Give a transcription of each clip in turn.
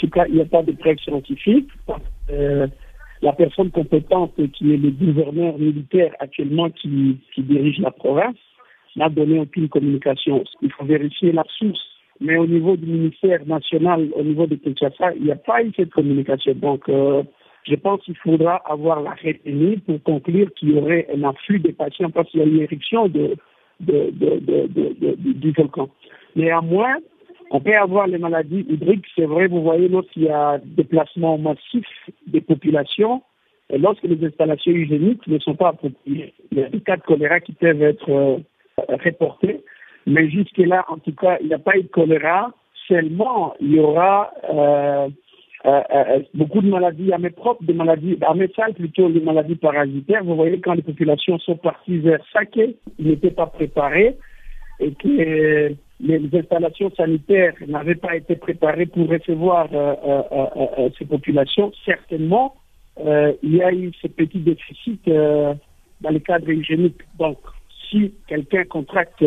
tout cas, il n'y a pas de preuve scientifique. Euh, la personne compétente qui est le gouverneur militaire actuellement qui, dirige la province n'a donné aucune communication. Il faut vérifier la source. Mais au niveau du ministère national, au niveau de Kinshasa, il n'y a pas eu cette communication. Donc, euh, je pense qu'il faudra avoir la retenue pour conclure qu'il y aurait un afflux de patients parce qu'il y a une éruption de, de, de, du volcan. Néanmoins, on peut avoir les maladies hydriques, c'est vrai, vous voyez, lorsqu'il y a déplacement massif des populations, lorsque les installations hygiéniques ne sont pas appropriées, il y a des cas de choléra qui peuvent être euh, reportés, mais jusque-là, en tout cas, il n'y a pas eu de choléra, seulement il y aura euh, euh, beaucoup de maladies, à mes propres, des maladies, à mes salles plutôt des maladies parasitaires. Vous voyez, quand les populations sont parties vers Saké, ils n'étaient pas préparés. Et que les installations sanitaires n'avaient pas été préparées pour recevoir euh, ces populations, certainement, il y a eu ce petit déficit dans le cadre hygiénique. Donc, si quelqu'un contracte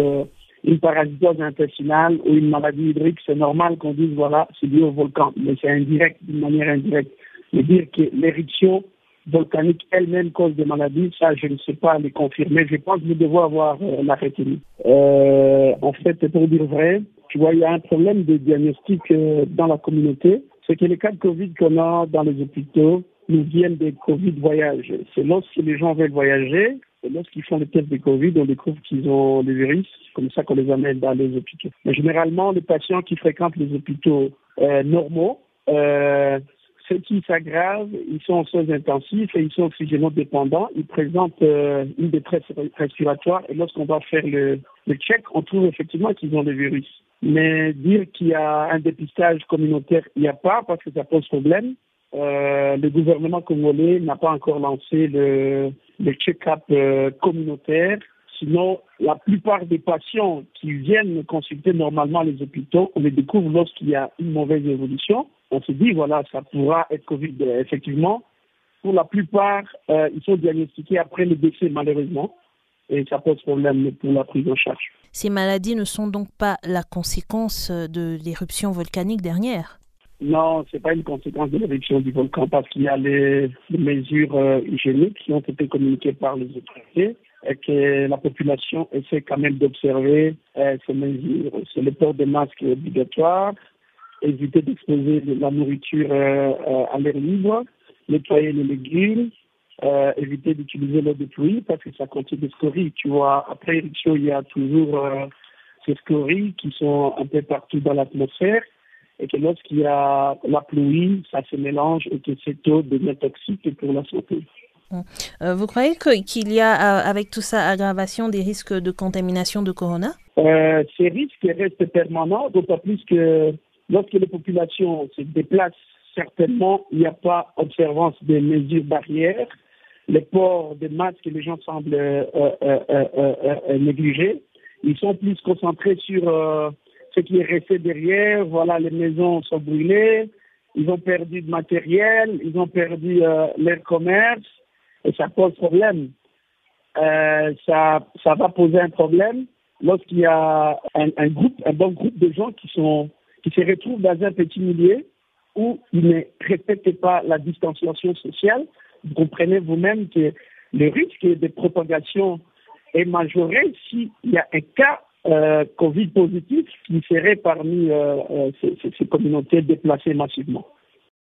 une parasitose intestinale ou une maladie hydrique, c'est normal qu'on dise voilà, c'est lié au volcan, mais c'est indirect, d'une manière indirecte. Mais dire que l'éruption volcanique elle-même cause des maladies, ça, je ne sais pas les confirmer. Je pense que nous devons avoir euh, la retenue. Euh, en fait, pour dire vrai, tu vois, il y a un problème de diagnostic euh, dans la communauté. C'est que les cas de Covid qu'on a dans les hôpitaux nous viennent des Covid voyages. C'est lorsque les gens veulent voyager, lorsqu'ils font les tests de Covid, on découvre qu'ils ont le virus, comme ça qu'on les amène dans les hôpitaux. Mais généralement, les patients qui fréquentent les hôpitaux euh, normaux, ceux qui s'aggravent, ils sont en soins intensifs et ils sont oxygénodépendants. Ils présentent euh, une détresse respiratoire et lorsqu'on va faire le, le check, on trouve effectivement qu'ils ont le virus. Mais dire qu'il y a un dépistage communautaire, il n'y a pas parce que ça pose problème. Euh, le gouvernement congolais n'a pas encore lancé le, le check-up euh, communautaire. Sinon, la plupart des patients qui viennent consulter normalement les hôpitaux, on les découvre lorsqu'il y a une mauvaise évolution. On se dit, voilà, ça pourra être Covid. Effectivement, pour la plupart, euh, ils sont diagnostiqués après le décès, malheureusement. Et ça pose problème pour la prise en charge. Ces maladies ne sont donc pas la conséquence de l'éruption volcanique dernière? Non, ce n'est pas une conséquence de l'éruption du volcan parce qu'il y a les, mesures euh, hygiéniques qui ont été communiquées par les autorités et que la population essaie quand même d'observer euh, ces mesures. C'est le port de masques obligatoire, éviter d'exposer la nourriture euh, à l'air libre, nettoyer les légumes, éviter d'utiliser l'eau de pluie parce que ça contient des scories. Tu vois, après éruption, il y a toujours ces scories qui sont un peu partout dans l'atmosphère et que lorsqu'il y a la pluie, ça se mélange et que cette eau devient toxique pour la santé. Euh, vous croyez qu'il y a, euh, avec tout ça, aggravation des risques de contamination de corona? Euh, Ces risques restent permanents, d'autant plus que lorsque les populations se déplacent, certainement, il n'y a pas observance des mesures barrières. Les ports de masques, les gens semblent négliger. Ils sont plus concentrés sur ce qui est resté derrière, voilà, les maisons sont brûlées, ils ont perdu de matériel, ils ont perdu leur commerce, et ça pose problème. Euh, ça, ça va poser un problème lorsqu'il y a un, groupe, un bon groupe de gens qui sont, qui se retrouvent dans un petit milieu où ils ne respectent pas la distanciation sociale. Vous comprenez vous-même que le risque de propagation est majoré s'il y a un cas euh, Covid positif qui serait parmi euh, euh, ces, ces communautés déplacées massivement.